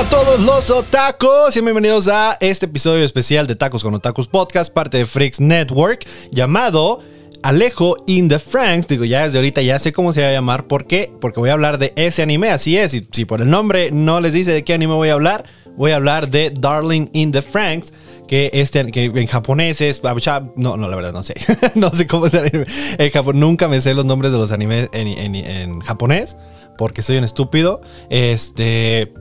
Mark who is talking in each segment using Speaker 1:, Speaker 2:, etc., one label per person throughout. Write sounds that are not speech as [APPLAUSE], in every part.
Speaker 1: a todos los otakus y bienvenidos a este episodio especial de Tacos con Otakus Podcast, parte de Freaks Network, llamado Alejo in the Franks. Digo, ya desde ahorita ya sé cómo se va a llamar. ¿Por qué? Porque voy a hablar de ese anime, así es. Y si por el nombre no les dice de qué anime voy a hablar, voy a hablar de Darling in the Franks. Que, este, que en japonés es. No, no, la verdad no sé. [LAUGHS] no sé cómo es el anime. En Japón nunca me sé los nombres de los animes en japonés. Porque soy un estúpido. Este.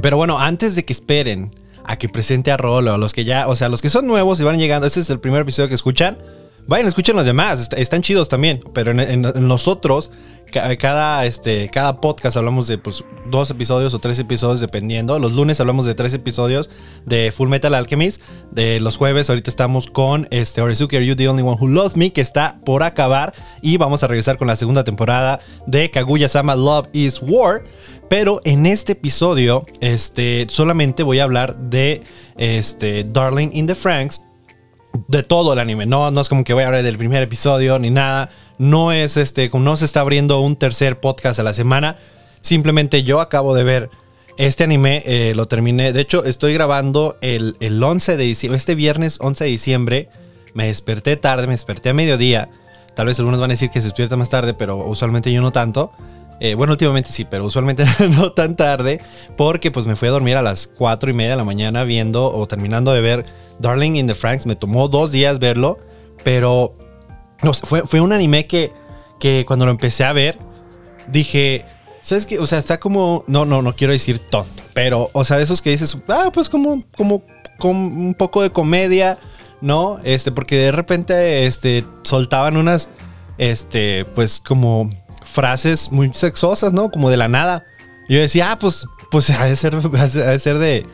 Speaker 1: Pero bueno, antes de que esperen a que presente a Rolo, los que ya, o sea, los que son nuevos y van llegando, este es el primer episodio que escuchan, vayan, escuchen los demás, están chidos también, pero en, en, los otros, cada, este, cada podcast hablamos de pues, dos episodios o tres episodios dependiendo. Los lunes hablamos de tres episodios de Full Metal Alchemist. De los jueves ahorita estamos con este, Orizuki Are You The Only One Who Loves Me, que está por acabar. Y vamos a regresar con la segunda temporada de Kaguya-sama Love is War. Pero en este episodio, este, solamente voy a hablar de este, Darling in the Franks. De todo el anime, no, no es como que voy a hablar del primer episodio ni nada. No es este, no se está abriendo un tercer podcast a la semana. Simplemente yo acabo de ver este anime, eh, lo terminé. De hecho, estoy grabando el, el 11 de diciembre, este viernes 11 de diciembre. Me desperté tarde, me desperté a mediodía. Tal vez algunos van a decir que se despierta más tarde, pero usualmente yo no tanto. Eh, bueno, últimamente sí, pero usualmente [LAUGHS] no tan tarde, porque pues me fui a dormir a las 4 y media de la mañana viendo o terminando de ver Darling in the Franks. Me tomó dos días verlo, pero fue, fue un anime que, que cuando lo empecé a ver, dije, ¿sabes qué? O sea, está como, no, no, no quiero decir tonto, pero, o sea, de esos que dices, ah, pues como, como, como un poco de comedia, ¿no? Este, porque de repente, este, soltaban unas, este, pues como frases muy sexosas, ¿no? Como de la nada. Y yo decía, ah, pues, pues ha de ser, [LAUGHS] ha de, ser de,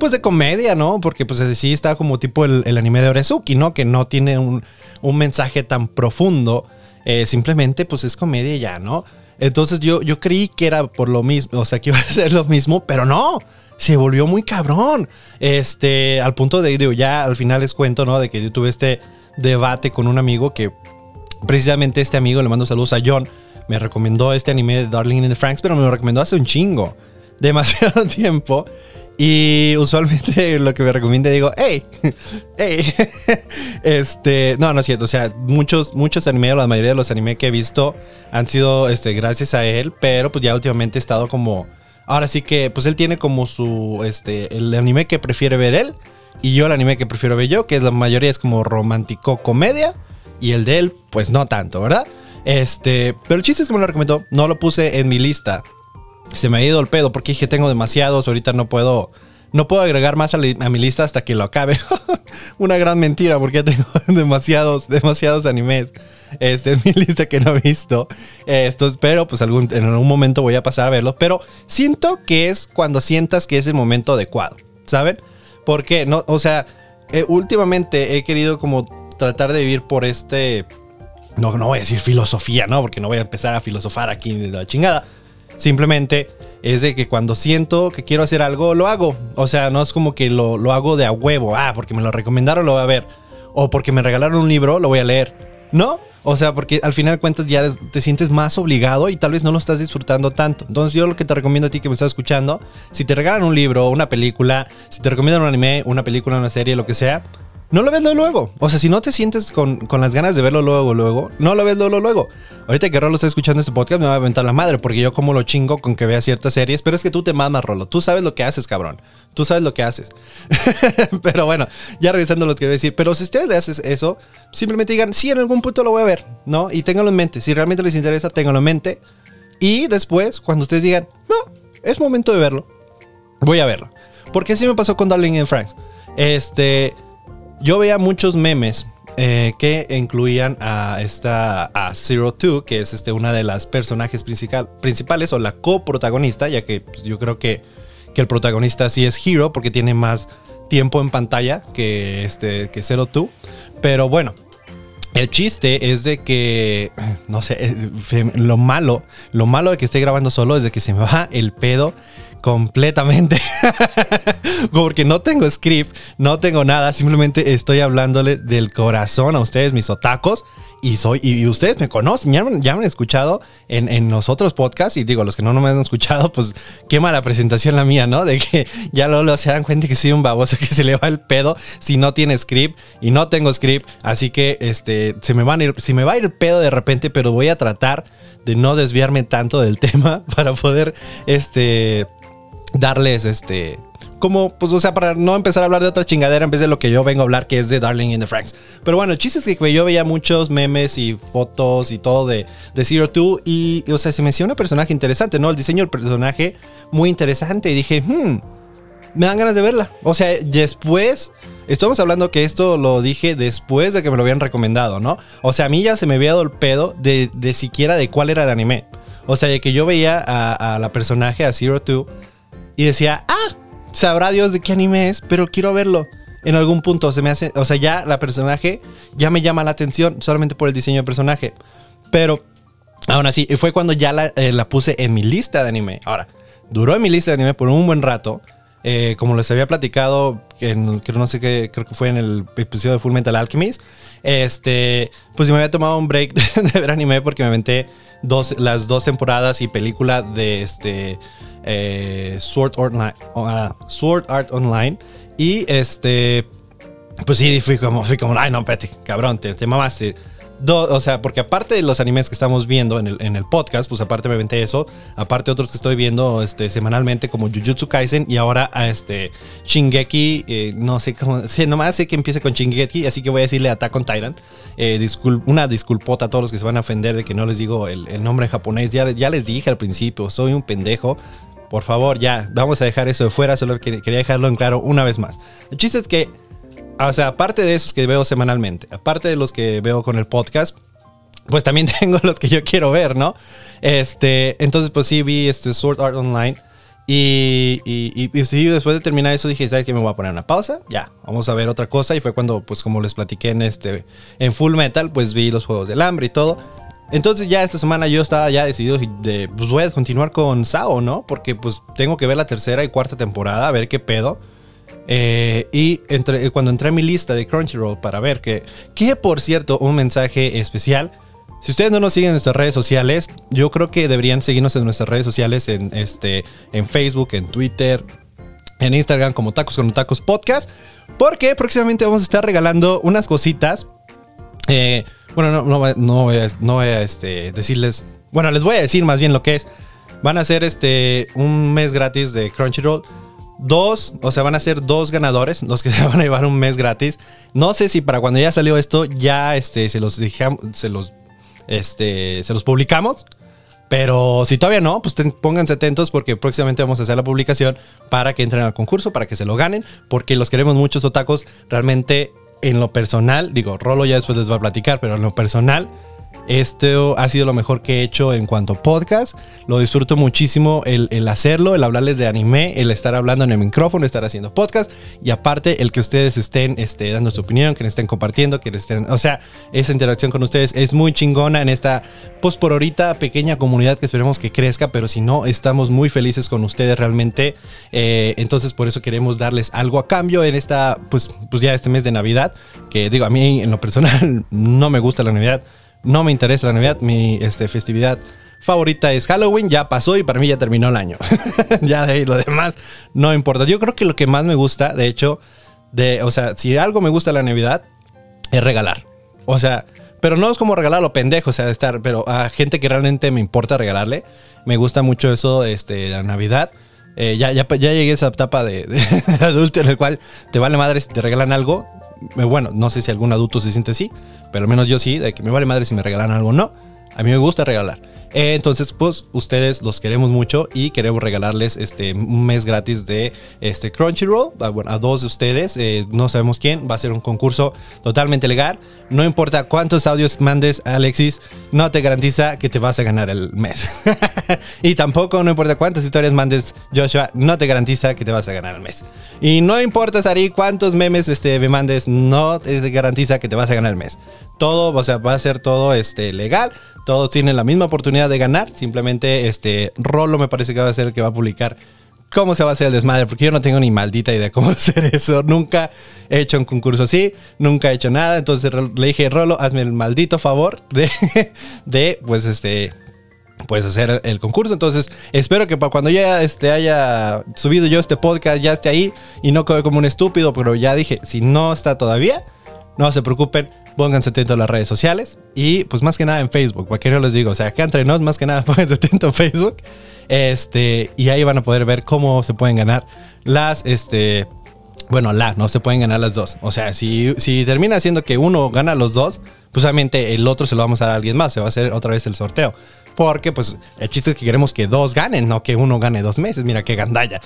Speaker 1: pues de comedia, ¿no? Porque pues así está como tipo el, anime de Orezuki, ¿no? Que no tiene un, un mensaje tan profundo. Eh, simplemente pues es comedia ya, ¿no? Entonces yo, yo creí que era por lo mismo, o sea, que iba a [LAUGHS] ser lo mismo, pero no. Se volvió muy cabrón. Este, al punto de, digo, ya al final les cuento, ¿no? De que yo tuve este debate con un amigo que precisamente este amigo, le mando saludos a John, me recomendó este anime de Darling in the Franks, pero me lo recomendó hace un chingo. [LAUGHS] Demasiado tiempo. Y usualmente [LAUGHS] lo que me recomienda digo, hey, hey, [LAUGHS] [LAUGHS] este, no, no es cierto, o sea, muchos, muchos animes, la mayoría de los animes que he visto han sido, este, gracias a él, pero pues ya últimamente he estado como, ahora sí que, pues él tiene como su, este, el anime que prefiere ver él y yo el anime que prefiero ver yo, que es la mayoría es como romántico comedia y el de él, pues no tanto, ¿verdad? Este, pero el chiste es que me lo recomendó. No lo puse en mi lista. Se me ha ido el pedo porque dije tengo demasiados. Ahorita no puedo. No puedo agregar más a, mi lista hasta que lo acabe. [LAUGHS] Una gran mentira porque tengo [LAUGHS] demasiados, demasiados animes este, en mi [LAUGHS] lista que no he visto. Esto, pero pues algún, en algún momento voy a pasar a verlo. Pero siento que es cuando sientas que es el momento adecuado. ¿Saben? Porque no, o sea, eh, últimamente he querido como tratar de vivir por este no, no voy a decir filosofía, ¿no? Porque no voy a empezar a filosofar aquí de la chingada. Simplemente es de que cuando siento que quiero hacer algo, lo hago. O sea, no es como que lo, lo hago de a huevo. Ah, porque me lo recomendaron, lo voy a ver. O porque me regalaron un libro, lo voy a leer. No, o sea, porque al final de cuentas ya te sientes más obligado y tal vez no lo estás disfrutando tanto. Entonces yo lo que te recomiendo a ti que me estás escuchando, si te regalan un libro, una película, si te recomiendan un anime, una película, una serie, lo que sea, no lo ves luego. O sea, si no te sientes con, las ganas de verlo luego, luego, no lo ves luego, luego. Ahorita que Rolo está escuchando este podcast me va a aventar la madre porque yo como lo chingo con que vea ciertas series, pero es que tú te mamas, Rolo. Tú sabes lo que haces, cabrón. Tú sabes lo que haces. [LAUGHS] pero bueno, ya revisando lo que voy a decir. Pero si ustedes le haces eso, simplemente digan, sí, en algún punto lo voy a ver, ¿no? Y ténganlo en mente. Si realmente les interesa, ténganlo en mente. Y después, cuando ustedes digan, no, es momento de verlo, voy a verlo. Porque así me pasó con Darling and Franks. Este yo veía muchos memes eh, que incluían a esta a Zero Two, que es este, una de las personajes principales o la coprotagonista, ya que pues, yo creo que, que, el protagonista sí es Hero porque tiene más tiempo en pantalla que, este, que Zero Two. Pero bueno, el chiste es de que, no sé, lo malo, lo malo de que esté grabando solo es de que se me va el pedo completamente. [LAUGHS] Porque no tengo script, no tengo nada, simplemente estoy hablándole del corazón a ustedes, mis otacos. y soy, y, ustedes me conocen, ya, me han escuchado en, en, los otros podcasts, y digo, los que no, no me han escuchado, pues qué mala presentación la mía, ¿no? De que [LAUGHS] ya luego se dan cuenta que soy un baboso [LAUGHS] que se le va el pedo si no tiene script, y no tengo script, así que este, se me, a ir, me va a ir el pedo de repente, pero voy a tratar de no desviarme tanto del tema para poder, este, darles, este, como, pues, o sea, para no empezar a hablar de otra chingadera en vez de lo que yo vengo a hablar, que es de Darling in the Franks. Pero bueno, el chiste es que yo veía muchos memes y fotos y todo de, de Zero Two y, o sea, se me hacía un personaje interesante, ¿no? El diseño del personaje muy interesante y dije, hmm, me dan ganas de verla. O sea, después, estamos hablando que esto lo dije después de que me lo habían recomendado, ¿no? O sea, a mí ya se me había dado el pedo de, de siquiera de cuál era el anime. O sea, de que yo veía a, a la personaje, a Zero Two, y decía, ah, sabrá Dios de qué anime es, pero quiero verlo. En algún punto se me hace, o sea, ya la personaje ya me llama la atención solamente por el diseño del personaje. Pero aún así, fue cuando ya la, eh, puse en mi lista de anime. Ahora, duró en mi lista de anime por un buen rato. Eh, como les había platicado, en, creo, no sé qué, creo que fue en el episodio de Full Metal Alchemist. Este, pues me había tomado un break [LAUGHS] de, ver anime porque me aventé dos, las dos temporadas y película de este eh, Sword, Art ah, Sword Art Online. Y este, pues sí, fui como, fui como, ay no, Petty, cabrón, te, te mamaste. o sea, porque aparte de los animes que estamos viendo en el, en el, podcast, pues aparte me aventé eso, aparte otros que estoy viendo este, semanalmente como Jujutsu Kaisen y ahora a este Shingeki, eh, no sé cómo, [LAUGHS] nomás sé que empiece con Shingeki, así que voy a decirle Attack on. Eh, una disculpota a todos los que se van a ofender de que no les digo el, el nombre en japonés, ya, ya les dije al principio, soy un pendejo, por favor, ya, vamos a dejar eso de fuera, solo quería dejarlo en claro una vez más. El chiste es que, o sea, aparte de esos que veo semanalmente, aparte de los que veo con el podcast, pues también [LAUGHS] tengo los que yo quiero ver, ¿no? Este, entonces pues sí vi este Sword Art Online y, y, y, después de terminar eso dije, ¿sabes qué? Me voy a poner una pausa, ya, vamos a ver otra cosa y fue cuando, pues como les platiqué en este, en Full Metal, pues vi los Juegos del Hambre y todo. Entonces ya esta semana yo estaba ya decidido de, pues voy a continuar con Sao, ¿no? Porque pues tengo que ver la tercera y cuarta temporada, a ver qué pedo. Eh, y entre, cuando entré a mi lista de Crunchyroll para ver que, que por cierto, un mensaje especial. Si ustedes no nos siguen en nuestras redes sociales, yo creo que deberían seguirnos en nuestras redes sociales, en, este, en Facebook, en Twitter, en Instagram como Tacos con Tacos Podcast, porque próximamente vamos a estar regalando unas cositas. Eh, bueno, no, no, voy a, no voy a este, decirles. Bueno, les voy a decir más bien lo que es. Van a ser este, un mes gratis de Crunchyroll. Dos, o sea, van a ser dos ganadores [LAUGHS] los que se van a llevar un mes gratis. No sé si para cuando ya salió esto ya este, se los dejamos, se los, este, se los publicamos. Pero si todavía no, pues pónganse atentos porque próximamente vamos a hacer la publicación para que entren al concurso, para que se lo ganen, porque los queremos muchos otacos. Realmente en lo personal, digo, Rolo ya después les va a platicar, pero en lo personal, esto ha sido lo mejor que he hecho en cuanto a podcast. Lo disfruto muchísimo el, hacerlo, el hablarles de anime, el estar hablando en el micrófono, estar haciendo podcast. Y aparte, el que ustedes estén este, dando su opinión, que estén compartiendo, que estén. O sea, esa interacción con ustedes es muy chingona en esta, pues por ahorita, pequeña comunidad que esperemos que crezca. Pero si no, estamos muy felices con ustedes realmente. Eh, entonces, por eso queremos darles algo a cambio en esta, pues, pues ya este mes de Navidad. Que digo, a mí en lo personal [LAUGHS] no me gusta la Navidad no me interesa la Navidad, mi este, festividad favorita es Halloween, ya pasó y para mí ya terminó el año. [LAUGHS] ya de ahí lo demás no importa. Yo creo que lo que más me gusta, de hecho, de, o sea, si algo me gusta la Navidad, es regalar. O sea, pero no es como regalar lo pendejo, o sea, de estar, pero a gente que realmente me importa regalarle, me gusta mucho eso, este, la Navidad. Eh, ya, ya, ya, llegué a esa etapa de, de, [LAUGHS] adulto en el cual te vale madre si te regalan algo, bueno, no sé si algún adulto se siente así, pero al menos yo sí, de que me vale madre si me regalan algo o no. A mí me gusta regalar. Eh, entonces, pues ustedes los queremos mucho y queremos regalarles este un mes gratis de este Crunchyroll a, bueno, a dos de ustedes. Eh, no sabemos quién. Va a ser un concurso totalmente legal. No importa cuántos audios mandes Alexis, no te garantiza que te vas a ganar el mes. [LAUGHS] y tampoco, no importa cuántas historias mandes Joshua, no te garantiza que te vas a ganar el mes. Y no importa, Sari, cuántos memes este, me mandes, no te garantiza que te vas a ganar el mes. Todo, o sea, va a ser todo este, legal. Todos tienen la misma oportunidad de ganar. Simplemente este Rolo me parece que va a ser el que va a publicar cómo se va a hacer el desmadre, porque yo no tengo ni maldita idea cómo [LAUGHS] hacer eso. Nunca he hecho un concurso así, nunca he hecho nada. Entonces le dije, Rolo, hazme el maldito favor de, [LAUGHS] de pues, este, pues hacer el concurso. Entonces, espero que para cuando ya este, haya subido yo este podcast, ya esté ahí y no quede como un estúpido, pero ya dije, si no está todavía, no se preocupen, pónganse atentos a las redes sociales y pues más que nada en Facebook, para que no les digo, o sea, acá entre nos, más que nada [LAUGHS] pónganse atentos en Facebook. Este, y ahí van a poder ver cómo se pueden ganar las, este, bueno, la, no se pueden ganar las dos. O sea, si, si termina siendo que uno gana los dos, pues obviamente el otro se lo vamos a dar a alguien más, se va a hacer otra vez el sorteo. Porque pues el chiste es que queremos que dos ganen, no que uno gane dos meses. Mira qué gandalla.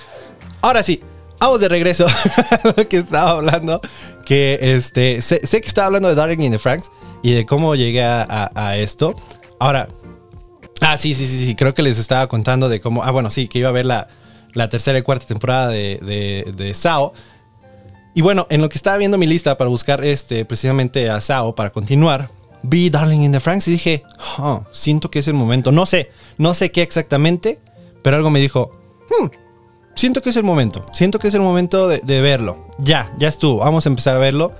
Speaker 1: Ahora sí, vamos de regreso [LAUGHS] a lo que estaba hablando. Que este, sé, que estaba hablando de Darling in the Franks y de cómo llegué a esto. Ahora, Ah, sí, sí, sí, sí. Creo que les estaba contando de cómo. Ah, bueno, sí, que iba a ver la, tercera y cuarta temporada de, de, Sao. Y bueno, en lo que estaba viendo mi lista para buscar este, precisamente a Sao para continuar, vi Darling in the Franks y dije, oh, siento que es el momento. No sé, no sé qué exactamente, pero algo me dijo, hmm, siento que es el momento. Siento que es el momento de, de verlo. Ya, ya estuvo. Vamos a empezar a verlo.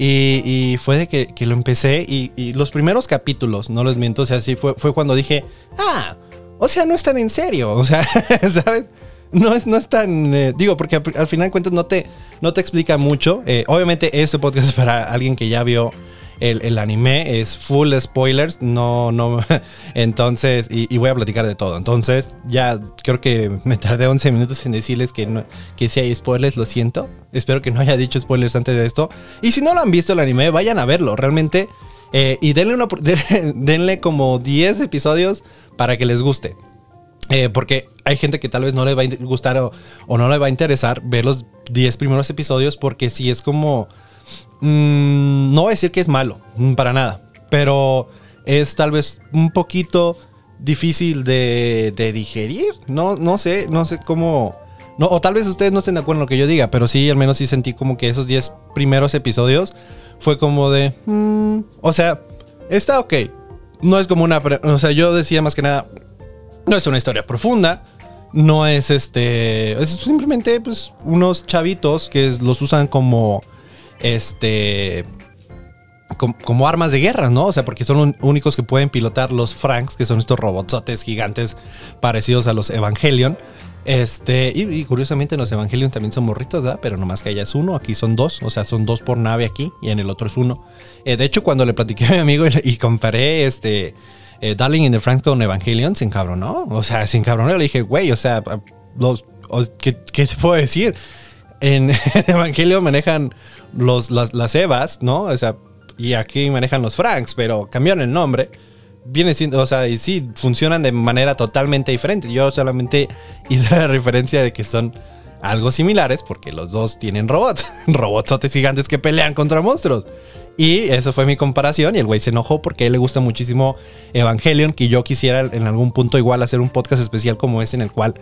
Speaker 1: Y, fue de que, lo empecé y, los primeros capítulos, no les miento, o sea, sí fue, fue cuando dije, ah, o sea, no es tan en serio, [LAUGHS] o sea, ¿sabes? No es, no es tan, eh, digo, porque al, final de cuentas no te, no te explica mucho. Eh, obviamente este podcast es para alguien que ya vio el, anime es full spoilers, no, no, [LAUGHS] entonces, y, voy a platicar de todo. Entonces, ya creo que me tardé 11 minutos en decirles que, no, que si hay spoilers, lo siento. Espero que no haya dicho spoilers antes de esto. Y si no lo han visto el anime, vayan a verlo, realmente. Eh, y denle, una, [LAUGHS] denle como 10 episodios para que les guste. Eh, porque hay gente que tal vez no le va a gustar o, o no le va a interesar ver los 10 primeros episodios porque si es como Mm, no voy a decir que es malo, mm, para nada, pero es tal vez un poquito difícil de, digerir. No, no sé, no sé cómo... O tal vez ustedes no estén de acuerdo en lo que yo diga, pero sí, al menos sí sentí como que esos 10 primeros episodios fue como de... Mm, o sea, está ok. No es como una... O sea, yo decía más que nada, no es una historia profunda. No es este... Es simplemente pues unos chavitos que los usan como este como, armas de guerra, ¿no? O sea, porque son los únicos que pueden pilotar los Franks, que son estos robotsotes gigantes parecidos a los Evangelion. Este, y, curiosamente en los Evangelion también son morritos, ¿verdad? Pero nomás que allá es uno, aquí son dos, o sea, son dos por nave aquí y en el otro es uno. Eh, de hecho, cuando le platiqué a mi amigo y, comparé este eh, Darling in the Franks con Evangelion, se encabronó. O sea, se encabronó. Le dije, güey, o sea, los, ¿qué, ¿qué, te puedo decir? En [LAUGHS] Evangelion manejan los, las, Evas, ¿no? O sea, y aquí manejan los Franks, pero cambiaron el nombre. Viene siendo, o sea, y sí, funcionan de manera totalmente diferente. Yo solamente [LAUGHS] hice la referencia de que son algo similares porque los dos tienen robots, [LAUGHS] robotsotes gigantes que pelean contra monstruos. Y eso fue mi comparación y el güey se enojó porque a él le gusta muchísimo Evangelion, que yo quisiera en algún punto igual hacer un podcast especial como ese en el cual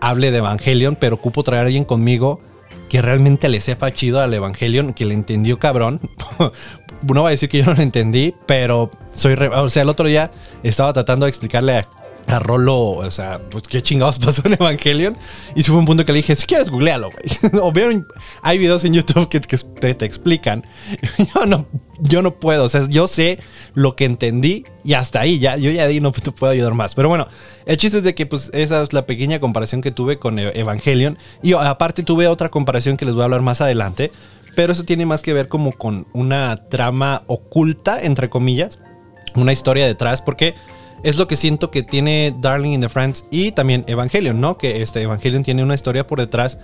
Speaker 1: hable de Evangelion, pero ocupo traer a alguien conmigo que realmente le sepa chido al Evangelion, que le entendió cabrón. [LAUGHS] no voy a decir que yo no lo entendí, pero soy... o sea, el otro día estaba tratando de explicarle a, a Rolo, o sea, pues, qué chingados [LAUGHS] pasó en Evangelion. Y fue un punto que le dije, si quieres, googlealo, güey. [LAUGHS] o vieron, hay videos en YouTube que, te, te, explican. yo, no, yo no puedo, o sea, yo sé lo que entendí y hasta ahí, ya, yo ya ahí no te puedo ayudar más. Pero bueno, el chiste es de que, pues, esa es la pequeña comparación que tuve con e-, Evangelion. Y aparte tuve otra comparación que les voy a hablar más adelante. Pero eso tiene más que ver como con una trama oculta, entre comillas. Una historia detrás, porque es lo que siento que tiene Darling in the Franks y también Evangelion, ¿no? Que este Evangelion tiene una historia por detrás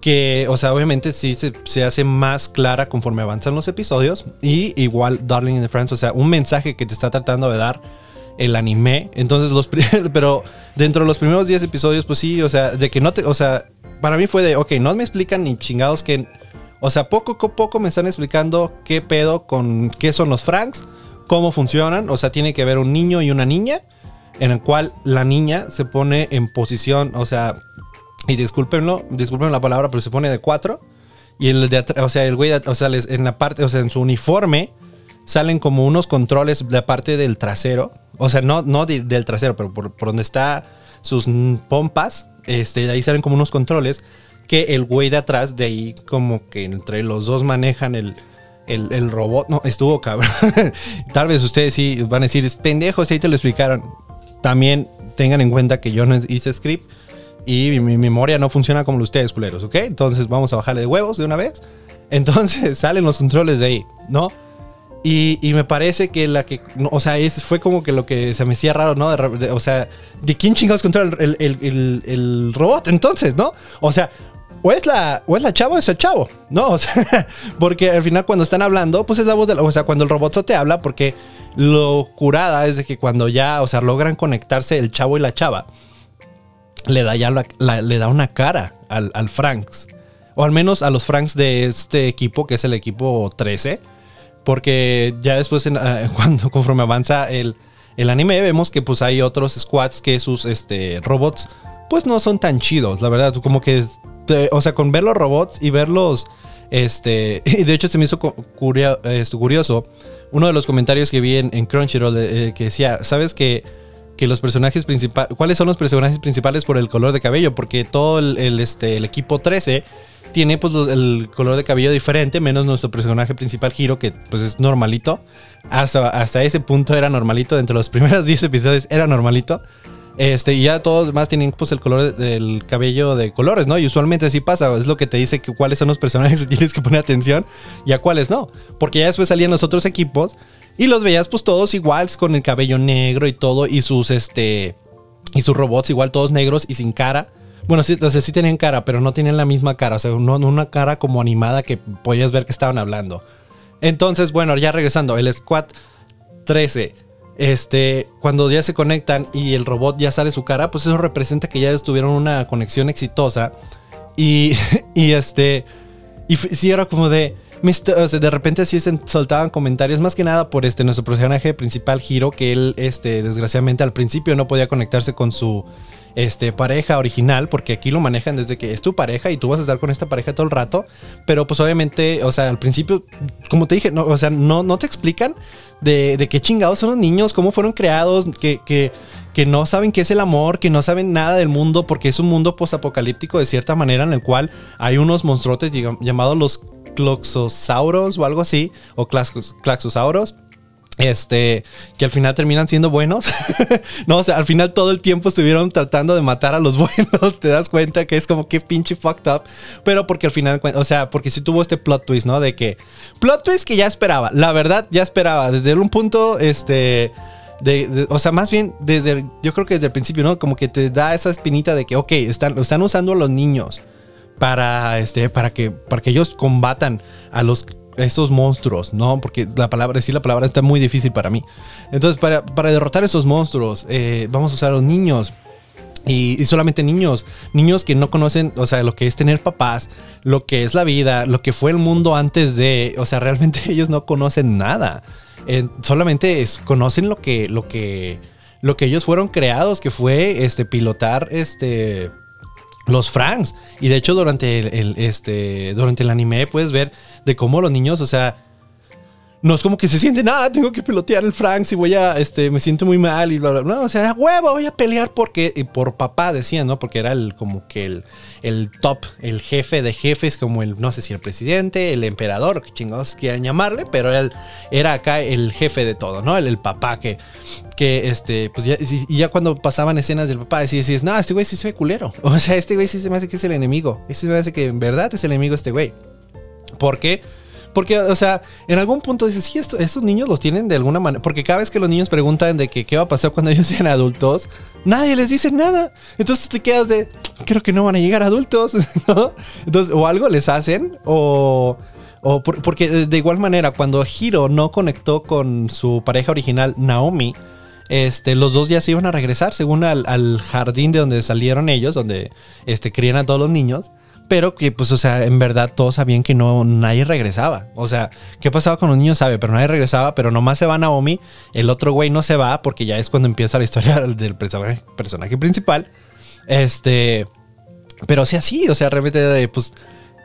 Speaker 1: que, o sea, obviamente sí se, hace más clara conforme avanzan los episodios. Y igual Darling in the Franks, o sea, un mensaje que te está tratando de dar el anime. Entonces, los [LAUGHS] pero dentro de los primeros 10 episodios, pues sí, o sea, de que no te, o sea, para mí fue de, ok, no me explican ni chingados que, o sea, poco a poco me están explicando qué pedo con qué son los Franks cómo funcionan. O sea, tiene que haber un niño y una niña, en el cual la niña se pone en posición, o sea, y discúlpenlo, disculpen la palabra, pero se pone de cuatro. Y el de o sea, el güey, o sea, en la parte, o sea, en su uniforme salen como unos controles de la parte del trasero. O sea, no, no del trasero, pero por, por donde está sus pompas, este, de ahí salen como unos controles que el güey de atrás, de ahí como que entre los dos manejan el, el, robot. No, estuvo cabrón. [LAUGHS] Tal vez ustedes sí van a decir, pendejos, ahí te lo explicaron. También tengan en cuenta que yo no hice script y mi, memoria no funciona como ustedes, culeros, ¿ok? Entonces vamos a bajarle de huevos de una vez. Entonces [LAUGHS] salen los controles de ahí, ¿no? Y, me parece que la que, o sea, es, fue como que lo que se me hacía raro, ¿no? o sea, ¿de quién chingados controla el, el, robot entonces, ¿no? O sea, o es la, o es la chava o es el chavo, ¿no? [LAUGHS] O sea, porque al final cuando están hablando, pues es la voz de la, o sea, cuando el robot te habla, porque lo curada es de que cuando ya, o sea, logran conectarse el chavo y la chava, le da ya le da una cara al, al Franks. O al menos a los Franks de este equipo, que es el equipo 13. Porque ya después, ah, [LAUGHS] cuando conforme avanza el, el, anime, vemos que pues hay otros squads que sus este, robots pues no son tan chidos, la verdad. Como que, o sea, con ver los robots y verlos, este, [LAUGHS] y de hecho se me hizo este, curioso, uno de los comentarios que vi en, Crunchyroll eh, que decía, ¿sabes que que los personajes principales, cuáles son los personajes principales por el color de cabello, porque todo el, este, el equipo 13 tiene pues el color de cabello diferente, menos nuestro personaje principal Hiro, que pues es normalito. Hasta, hasta ese punto era normalito, dentro de los [LAUGHS] primeros 10 episodios era normalito. Este, y ya todos más tienen pues el color del cabello de colores, ¿no? Y usualmente así pasa, es lo que te dice que cuáles son los personajes [LAUGHS] que tienes que poner atención y a cuáles no. Porque ya después salían los otros equipos y los veías pues todos iguales con el cabello negro y todo y sus este y sus robots igual todos negros y sin cara. Bueno, sí, o sí tenían cara, pero no tenían la misma cara, o sea, una cara como animada que podías ver que estaban hablando. Entonces, bueno, ya regresando, el Squad 13 este, cuando ya se conectan y el robot ya sale su cara, pues eso representa que ya tuvieron una conexión exitosa. Y, [LAUGHS] y este, y sí era como de, de repente sí se soltaban comentarios, más que nada por este, nuestro personaje principal, Hiro, que él, este, desgraciadamente al principio no podía conectarse con su este, pareja original, porque aquí lo manejan desde que es tu pareja y tú vas a estar con esta pareja todo el rato, pero pues obviamente, o sea, al principio, como te dije, no, o sea, no, no te explican de, de qué chingados son los niños, cómo fueron creados, que, que, que no saben qué es el amor, que no saben nada del mundo, porque es un mundo postapocalíptico de cierta manera en el cual hay unos monstruotes llamados los Cloxosauros o algo así, o Claxosauros. Este, que al final terminan siendo buenos. [LAUGHS] no, o sea, al final todo el tiempo estuvieron tratando de matar a los [LAUGHS] buenos. Te das cuenta que es como que pinche fucked up. Pero porque al final, o sea, porque si tuvo este plot twist, ¿no? De que. Plot twist que ya esperaba. La verdad, ya esperaba. Desde un punto, este. De, o sea, más bien desde, yo creo que desde el principio, ¿no? Como que te da esa espinita de que, ok, están, están usando a los niños para, este, para, que, para que ellos combatan a los estos monstruos, ¿no? Porque la palabra, decir la palabra está muy difícil para mí. Entonces, para, para derrotar esos monstruos, eh, vamos a usar a los niños. Y, solamente niños, niños que no conocen, o sea, lo que es tener papás, lo que es la vida, lo que fue el mundo antes de, o sea, realmente [LAUGHS] ellos no conocen nada. solamente conocen lo que, lo que, lo que ellos fueron creados, que fue este pilotar este los Franks. Y de hecho, durante el, este, durante el anime puedes ver de cómo los niños, o sea, no es como que se sienten, ah, tengo que pelotear el Franks y voy a, este, me siento muy mal y bla, bla, bla. o sea, huevo, voy a pelear porque, y por papá decían, ¿no? Porque era el, como que el, el top, el jefe de jefes, como el, no sé si el presidente, el emperador, que chingados quieran llamarle, pero él era acá el jefe de todo, ¿no? El, el papá que, que, este, pues ya, y ya cuando pasaban escenas del papá, decías, no, este güey sí se ve culero. [LAUGHS] O sea, este güey sí se me hace que es el enemigo. Este me hace que en verdad es el enemigo este güey. ¿Por qué? Porque, o sea, en algún punto dices, sí, estos niños los tienen de alguna manera. Porque cada vez que los niños preguntan de que qué va a pasar cuando [LAUGHS] ellos sean adultos, nadie les dice nada. Entonces te quedas de, creo que no van a llegar adultos, [LAUGHS] ¿no? Entonces, o algo les hacen, o. O porque de igual manera, cuando Hiro no conectó con su pareja original, Naomi, este, los dos ya se iban a regresar, según al, al, jardín de donde salieron ellos, donde este, crían a todos los niños pero que pues, o sea, en verdad todos sabían que no, nadie regresaba. O sea, ¿qué pasaba con los niños? Sabe, pero nadie regresaba, pero nomás se va Naomi, el otro güey no se va porque ya es cuando empieza la historia [LAUGHS] del personaje, principal. Este, pero sí, o sea, realmente, pues,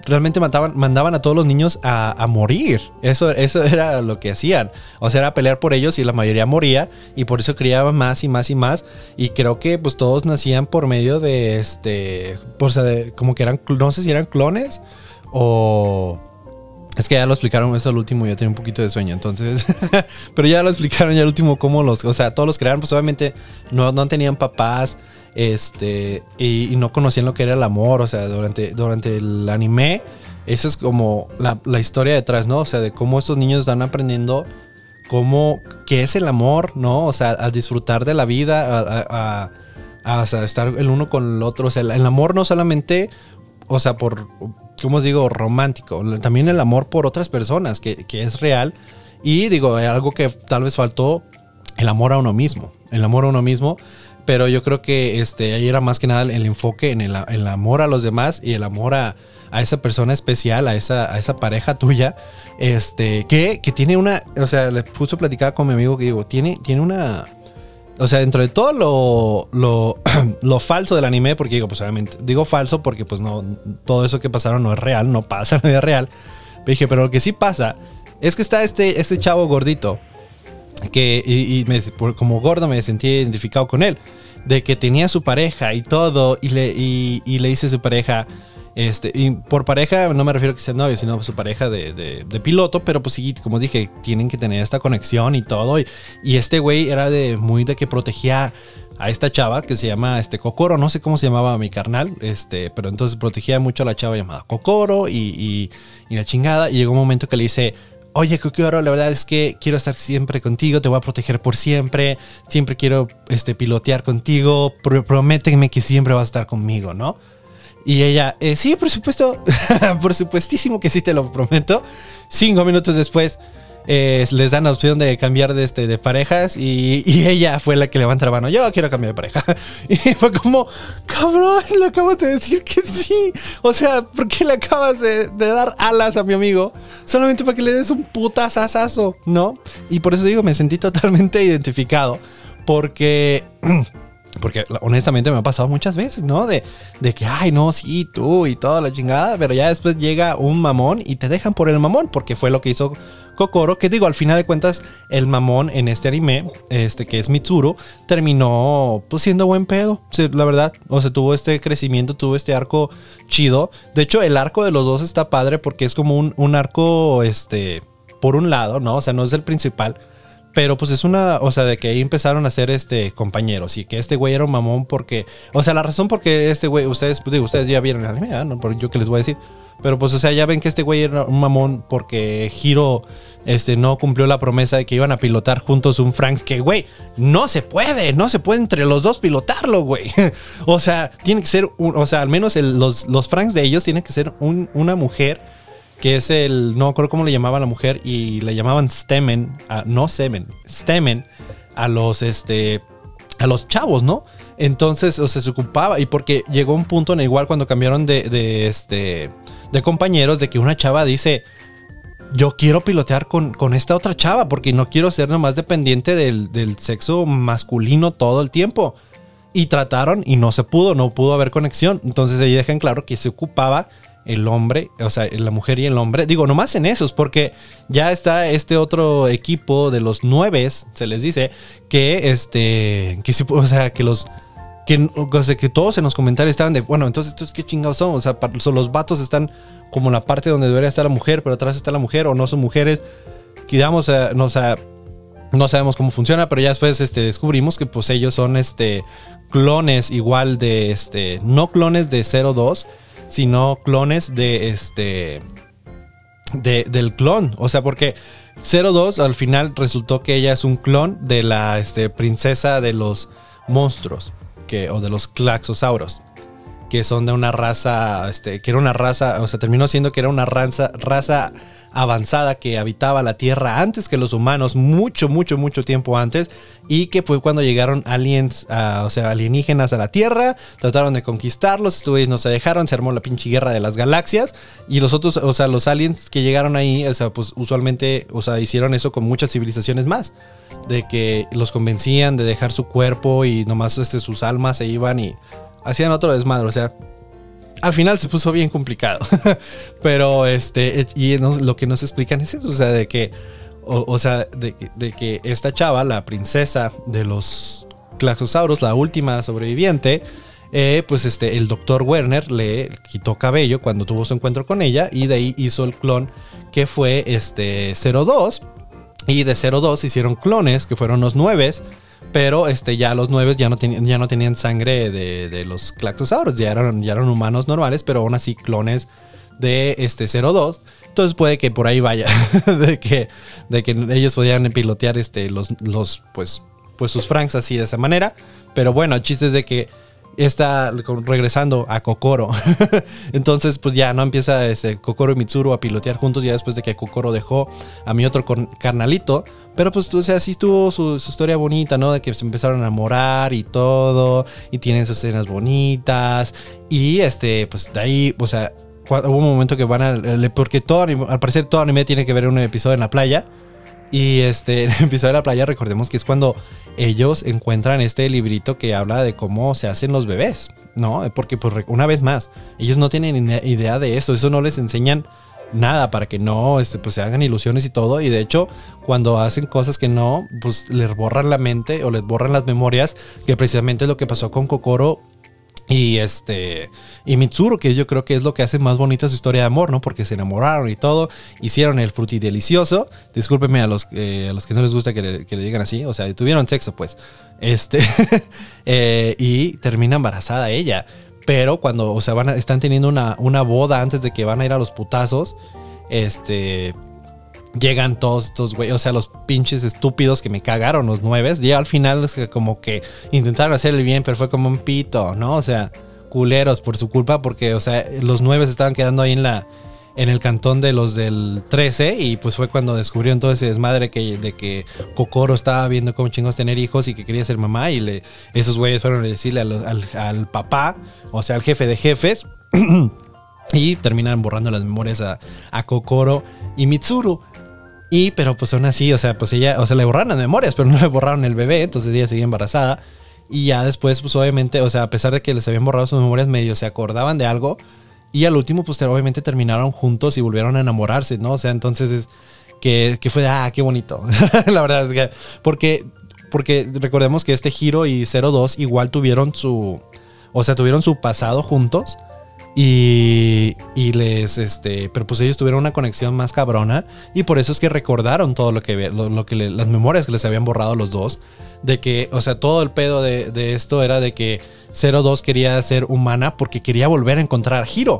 Speaker 1: realmente mandaban a todos los niños a, morir. Eso, eso [LAUGHS] era lo que hacían. O sea, era pelear por ellos y la mayoría moría y por eso criaban más y más y más. Y creo que pues todos nacían por medio de este, o sea, como que eran, no sé si eran clones o... Es que ya lo explicaron eso al último, yo tenía un poquito de sueño, entonces. [LAUGHS] pero ya lo explicaron ya al último cómo los. O sea, todos los crearon, pues obviamente no, no tenían papás, este, y, no conocían lo que era el amor, o sea, durante, durante el anime, esa es como la, historia detrás, ¿no? O sea, de cómo estos niños están aprendiendo cómo, qué es el amor, ¿no? O sea, a disfrutar de la vida, a, a, estar el uno con el otro, o sea, el, amor no solamente, o sea, por, ¿cómo digo? Romántico, también el amor por otras personas, que, que es real. Y digo, algo que tal vez faltó, el amor a uno mismo, el amor a uno mismo pero yo creo que este, ahí era más que nada el enfoque en el, amor a los demás y el amor a, esa persona especial, a esa, a esa pareja tuya, este, que, tiene una, o sea, le puso a platicar con mi amigo que digo, tiene, tiene una, o sea, dentro de todo lo, lo, [CLEARS THROAT] lo, falso del anime, porque digo, pues obviamente, digo falso porque pues no, todo eso que pasaron no es real, no pasa en la vida real. Dije, pero lo que sí pasa es que está este, este chavo gordito que y, me, como gordo me sentí identificado con él, de que tenía su pareja y todo, y le, y, le dice a su pareja, este, y por pareja no me refiero a que sea novio, sino su pareja de, de, piloto, pero pues sí, como dije, tienen que tener esta conexión y todo, y, y este güey era de muy de que protegía a esta chava que se llama este Kokoro, no sé cómo se llamaba mi carnal, este, pero entonces protegía mucho a la chava llamada Kokoro y, y, y la chingada, y llegó un momento que le dice, oye, Kokoro, la verdad es que quiero estar siempre contigo, te voy a proteger por siempre, siempre quiero este, pilotear contigo, prométeme que siempre vas a estar conmigo, ¿no? Y ella, eh, sí, por supuesto, [LAUGHS] por supuestísimo que sí te lo prometo. Cinco minutos después, eh, les dan la opción de cambiar de, este, parejas y, [LAUGHS] ella fue la que levanta la mano. Yo quiero cambiar de pareja. [LAUGHS] Y fue como, cabrón, le acabas de decir que sí. O sea, ¿por qué le acabas de, dar alas a mi amigo? Solamente para que le des un putazazazo, ¿no? Y por eso digo, me sentí totalmente identificado porque... [CLEARS THROAT] Porque honestamente me ha pasado muchas veces, ¿no? De, de que, ay, no, sí, tú y toda la chingada, pero ya después llega un mamón y te dejan por el mamón, porque fue lo que hizo Kokoro, que digo, al final de cuentas, el mamón en este anime, este que es Mitsuru, terminó pues siendo buen pedo, la verdad. O sea, tuvo este crecimiento, tuvo este arco chido. De hecho, el arco de los dos está padre porque es como un, un arco, este, por un lado, ¿no? O sea, no es el principal. Pero pues es una, o sea, de que ahí empezaron a ser este compañeros y que este güey era un mamón porque, o sea, la razón por qué este güey, ustedes, pues digo, ustedes ya vieron el anime, ¿no? Por yo que les voy a decir. Pero pues, o sea, ya ven que este güey era un mamón porque Hiro este, no cumplió la promesa de que iban a pilotar juntos un Franks. Que, güey, no se puede, no se puede entre los dos pilotarlo, güey. [LAUGHS] o sea, tiene que ser, un, o sea, al menos los, los Franks de ellos tienen que ser una mujer que es el, no acuerdo cómo le llamaban a la mujer y le llamaban Stemen, no Semen, Stemen a los, este, a los chavos, ¿no? Entonces, o sea, se ocupaba y porque llegó un punto en igual cuando cambiaron de, de este de compañeros de que una chava dice, yo quiero pilotear con, con esta otra chava porque no quiero ser nomás dependiente del, del, sexo masculino todo el tiempo. Y trataron y no se pudo, no pudo haber conexión. Entonces ahí dejan claro que se ocupaba el hombre, o sea, la mujer y el hombre. Digo, nomás en esos, porque ya está este otro equipo de los nueve, se les dice, que este, que o sea, que los que, o sea, todos en los comentarios estaban de, bueno, entonces estos qué chingados son, o sea, los vatos están como la parte donde debería estar la mujer, pero atrás está la mujer, o no son mujeres, que digamos, eh, no, no sabemos cómo funciona, pero ya después este, descubrimos que pues ellos son este, clones igual de, este, no clones de 02, sino clones de, este, de, del clon, o sea, porque... 02 al final resultó que ella es un clon de la este, princesa de los monstruos o de los claxosauros, que son de una raza, este, que era una raza, o sea, terminó siendo que era una raza avanzada que habitaba la Tierra antes que los humanos, mucho, mucho, mucho tiempo antes, y que fue cuando llegaron aliens, o sea, alienígenas a la Tierra, trataron de conquistarlos, estuvieron, no se dejaron, se armó la pinche guerra de las galaxias, y los otros, o sea, los aliens que llegaron ahí, o sea, pues usualmente, o sea, hicieron eso con muchas civilizaciones más, de que los convencían de dejar su cuerpo y nomás este, sus almas se iban y hacían otro desmadre, o sea, al final se puso bien complicado. [LAUGHS] Pero este, y lo que nos explican es eso, o sea, de que, o, sea, de, que esta chava, la princesa de los Claxosauros, la última sobreviviente, eh, pues este, el doctor Werner le quitó cabello cuando tuvo su encuentro con ella y de ahí hizo el clon que fue este 02. Y de 02 hicieron clones que fueron los 9 pero este, ya los nueve ya no, tenían, ya no tenían sangre de, los claxosauros, ya eran, ya eran humanos normales, pero aún así clones de este 02. Entonces puede que por ahí vaya, [LAUGHS] de, que, de que ellos podían pilotear este, los, los, pues, pues sus franks así de esa manera. Pero bueno, el chiste es de que está regresando a Kokoro. [LAUGHS] Entonces, pues ya no empieza ese Kokoro y Mitsuru a pilotear juntos ya después de que Kokoro dejó a mi otro carnalito. Pero pues, o sea, sí estuvo su, historia bonita, ¿no? De que se empezaron a enamorar y todo. Y tienen sus escenas bonitas. Y este, pues de ahí, o sea, hubo un momento que van a... Porque todo, al parecer todo anime tiene que ver un episodio en la playa. Y este, [LAUGHS] en el episodio de la playa recordemos que es cuando ellos encuentran este librito que habla de cómo se hacen los bebés, ¿no? Porque pues una vez más, ellos no tienen idea de eso, eso no les enseñan nada para que no este, pues, se hagan ilusiones y todo. Y de hecho, cuando hacen cosas que no, pues les borran la mente o les borran las memorias, que precisamente es lo que pasó con Kokoro y este. Y Mitsuru, que yo creo que es lo que hace más bonita su historia de amor, ¿no? Porque se enamoraron y todo. Hicieron el fruti delicioso. Discúlpenme a los, eh, a los que no les gusta que le, digan así. O sea, tuvieron sexo, pues. Este. [LAUGHS] Eh, y termina embarazada ella. Pero cuando, o sea, van están teniendo una, una boda antes de que van a ir a los putazos. Este llegan todos estos güey, o sea, los pinches estúpidos que me cagaron los nueve. Ya al final es que como que intentaron hacer el bien, pero fue como un pito, ¿no? O sea, culeros por su culpa, porque, o sea, los nueve estaban quedando ahí en la en el cantón de los del 13 y pues fue cuando descubrieron todo ese desmadre que, de que Kokoro estaba viendo cómo chingos tener hijos y que quería ser mamá y le, esos güeyes fueron a decirle al, papá, o sea, al jefe de jefes [CLEARS THROAT] y terminan borrando las memorias a, a Kokoro y Mitsuru. Y, pero pues aún así, o sea, pues ella, o sea, le borraron las memorias, pero no le borraron el bebé, entonces ella seguía embarazada. Y ya después, pues obviamente, o sea, a pesar de que les habían borrado sus memorias, medio se acordaban de algo. Y al último, pues obviamente terminaron juntos y volvieron a enamorarse, ¿no? O sea, entonces es que, que fue, ah, qué bonito. [LAUGHS] la verdad es que, porque, porque recordemos que este Giro y 02 igual tuvieron su, o sea, tuvieron su pasado juntos. Y, y, les, este, pero pues ellos tuvieron una conexión más cabrona y por eso es que recordaron todo lo que, lo, que las memorias que les habían borrado los dos. De que, o sea, todo el pedo de, de esto era de que 02 quería ser humana porque quería volver a encontrar a Hiro.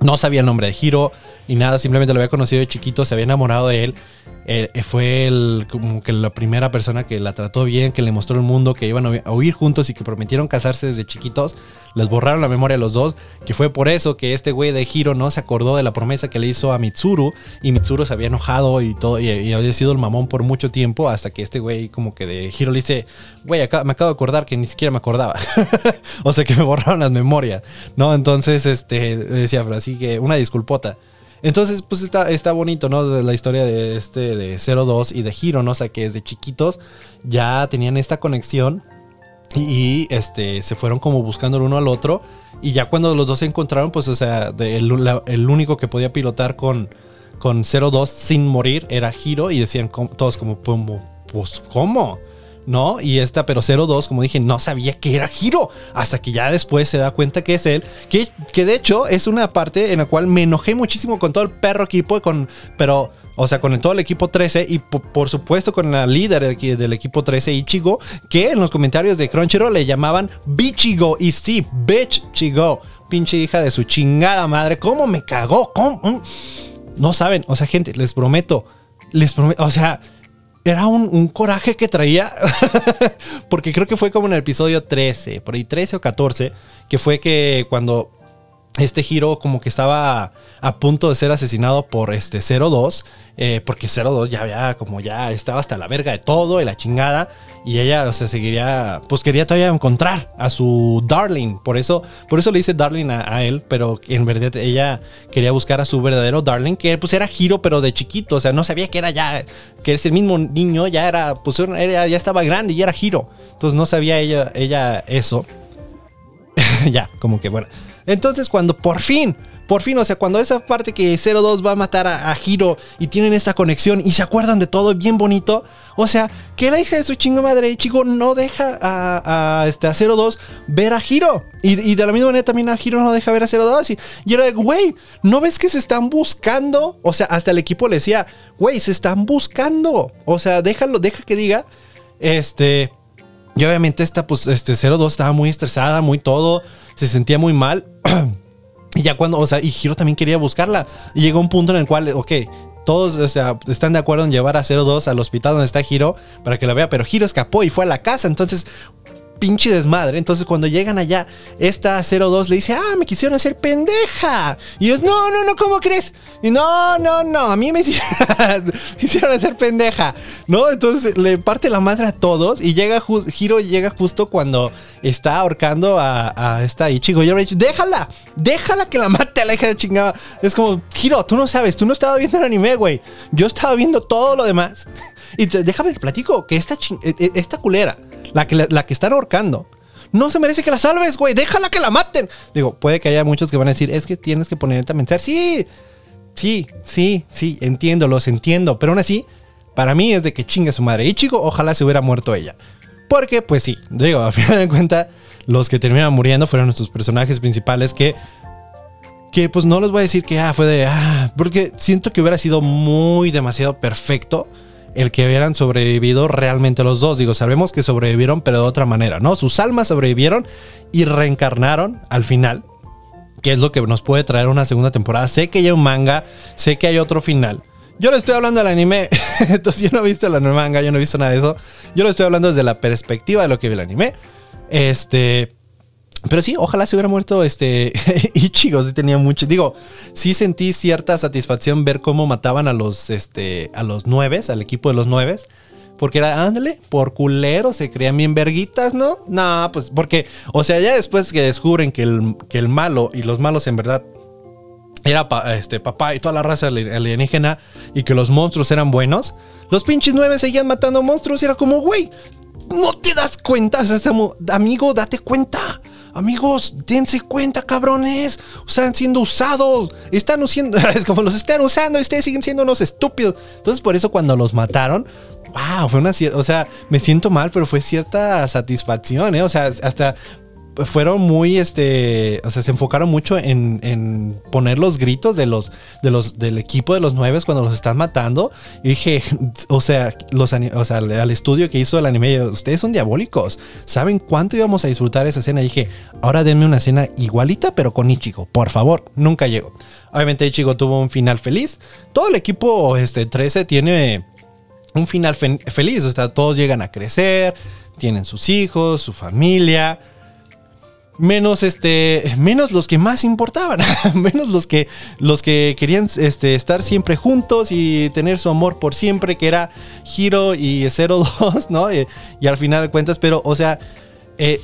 Speaker 1: No sabía el nombre de Hiro y nada, simplemente lo había conocido de chiquito, se había enamorado de él eh, fue el, como que la primera persona que la trató bien, que le mostró el mundo, que iban a huir juntos y que prometieron casarse desde chiquitos. Les borraron la memoria a los dos, que fue por eso que este güey de Hiro no se acordó de la promesa que le hizo a Mitsuru y Mitsuru se había enojado y todo y, había sido el mamón por mucho tiempo hasta que este güey como que de Hiro le dice, güey, me acabo de acordar que ni siquiera me acordaba. [LAUGHS] o sea que me borraron las memorias, ¿no? Entonces, este, decía, así que una disculpota. Entonces, pues está, está bonito, ¿no? La historia de este, de 02 y de Hiro, ¿no? O sea, que desde chiquitos ya tenían esta conexión y, este, se fueron como buscando el uno al otro. Y ya cuando los dos se encontraron, pues, o sea, el, único que podía pilotar con, con 02 sin morir era Hiro y decían todos como, pues, ¿cómo? ¿No? Y esta, pero 02, como dije, no sabía que era Hiro. Hasta que ya después se da cuenta que es él. Que, que de hecho es una parte en la cual me enojé muchísimo con todo el perro equipo, con, pero, o sea, con todo el equipo 13 y por, supuesto con la líder del, equipo 13, Ichigo, que en los comentarios de Crunchyroll le llamaban Bichigo. Y sí, Bitchigo. Pinche hija de su chingada madre. ¿Cómo me cagó? ¿Cómo? No saben, o sea, gente, les prometo. Les prometo, o sea, era un, coraje que traía, [LAUGHS] porque creo que fue como en el episodio 13, por ahí 13 o 14, que fue que cuando este giro como que estaba a punto de ser asesinado por este 02, eh, porque 02 ya había como ya estaba hasta la verga de todo y la chingada, y ella, o sea, seguiría, pues quería todavía encontrar a su darling, por eso, por eso le dice darling a, él, pero en verdad ella quería buscar a su verdadero darling, que pues era giro, pero de chiquito, o sea, no sabía que era ya, que ese mismo niño ya era, pues ya estaba grande y era giro, entonces no sabía ella, ella eso, [LAUGHS] ya, como que bueno. Entonces, cuando por fin por fin, o sea, cuando esa parte que 02 va a matar a, Hiro y tienen esta conexión y se acuerdan de todo bien bonito, o sea, que la hija de su chingo madre, chico, no deja a, este, a 02 ver a Hiro. Y, de la misma manera también a Hiro no deja ver a 02. Y, y era, güey, ¿no ves que se están buscando? O sea, hasta el equipo le decía, güey, se están buscando. O sea, déjalo, deja que diga. Este. Y obviamente esta, pues, este 02 estaba muy estresada, muy todo. Se sentía muy mal. [CLEARS THROAT] Y ya cuando, o sea, y Hiro también quería buscarla. Y llegó un punto en el cual, ok, todos o sea, están de acuerdo en llevar a 02 al hospital donde está Hiro para que la vea, pero Hiro escapó y fue a la casa. Entonces, pinche desmadre. Entonces, cuando llegan allá, esta 02 le dice, ah, me quisieron hacer pendeja. Y ellos, no, no, no, ¿cómo crees? Y no, no, no, a mí me [LAUGHS] hicieron, hacer pendeja. ¿No? Entonces le parte la madre a todos y llega, Hiro llega justo cuando está ahorcando a, esta Ichigo. Y yo le déjala, déjala que la mate a la hija de chingada. Es como, Hiro, tú no sabes, tú no estabas viendo el anime, güey. Yo estaba viendo todo lo demás. [LAUGHS] Y déjame te platico que esta, e, e, esta culera la que, la que están ahorcando. No se merece que la salves, güey. Déjala que la maten. Digo, puede que haya muchos que van a decir, es que tienes que ponerte a pensar. Sí, sí, sí, sí, entiendo, los entiendo. Pero aún así, para mí es de que chingue su madre. Y chico, ojalá se hubiera muerto ella. Porque, pues sí, digo, [LAUGHS] a final de cuentas, los que terminan muriendo fueron nuestros personajes principales que que pues no les voy a decir que ah, fue de ah, porque siento que hubiera sido muy demasiado perfecto el que hubieran sobrevivido realmente los dos. Digo, sabemos que sobrevivieron, pero de otra manera, ¿no? Sus almas sobrevivieron y reencarnaron al final, que es lo que nos puede traer una segunda temporada. Sé que hay un manga, sé que hay otro final. Yo le estoy hablando del anime, [LAUGHS] entonces yo no he visto el manga, yo no he visto nada de eso. Yo lo estoy hablando desde la perspectiva de lo que vi el anime. Este, pero sí, ojalá se hubiera muerto este [LAUGHS] Ichigo, sí tenía mucho. Digo, sí sentí cierta satisfacción ver cómo mataban a los, este, a los nueves, al equipo de los nueves. Porque era, ándale, por culero, se creían bien verguitas, ¿no? No, pues porque, o sea, ya después que descubren que el, que el malo y los malos en verdad era este, papá y toda la raza alienígena y que los monstruos eran buenos, los pinches nueve seguían matando monstruos y era como, güey, no te das cuenta, o sea, amigo, date cuenta. Amigos, dense cuenta, cabrones. Están siendo usados. Están usando. [LAUGHS] Es como los están usando ustedes siguen siendo unos estúpidos. Entonces, por eso cuando los mataron. Wow, fue una. O sea, me siento mal, pero fue cierta satisfacción, ¿eh? O sea, hasta fueron muy, este, o sea, se enfocaron mucho en, en, poner los gritos de los, de los, del equipo de los nueve cuando los están matando. Y dije, [LAUGHS] o sea, los, o sea, al estudio que hizo el anime, ustedes son diabólicos. ¿Saben cuánto íbamos a disfrutar esa escena? Y dije, ahora denme una escena igualita, pero con Ichigo, por favor. Nunca llegó. Obviamente Ichigo tuvo un final feliz. Todo el equipo, este, 13 tiene un final feliz. O sea, todos llegan a crecer, tienen sus hijos, su familia menos este menos los que más importaban [LAUGHS] menos los que los que querían este, estar siempre juntos y tener su amor por siempre que era Hiro y 02 [LAUGHS] no y, al final de cuentas pero o sea eh,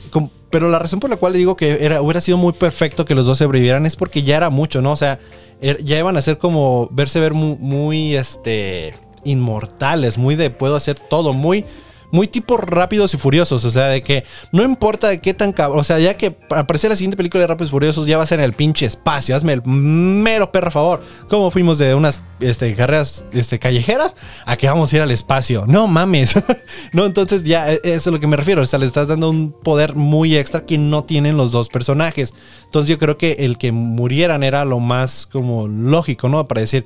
Speaker 1: pero la razón por la cual digo que era, hubiera sido muy perfecto que los dos sobrevivieran es porque ya era mucho no o sea er, ya iban a ser como verse ver muy, muy este inmortales muy de puedo hacer todo muy muy tipo rápidos y furiosos. O sea, de que no importa de qué tan cabrón. O sea, ya que aparece la siguiente película de Rápidos y Furiosos ya va a ser en el pinche espacio. Hazme el mero perro favor. ¿Cómo fuimos de unas este, carreras este, callejeras a que vamos a ir al espacio? No mames. [LAUGHS] no, entonces ya e, eso es a lo que me refiero. O sea, le estás dando un poder muy extra que no tienen los dos personajes. Entonces yo creo que el que murieran era lo más como lógico, ¿no? Para decir,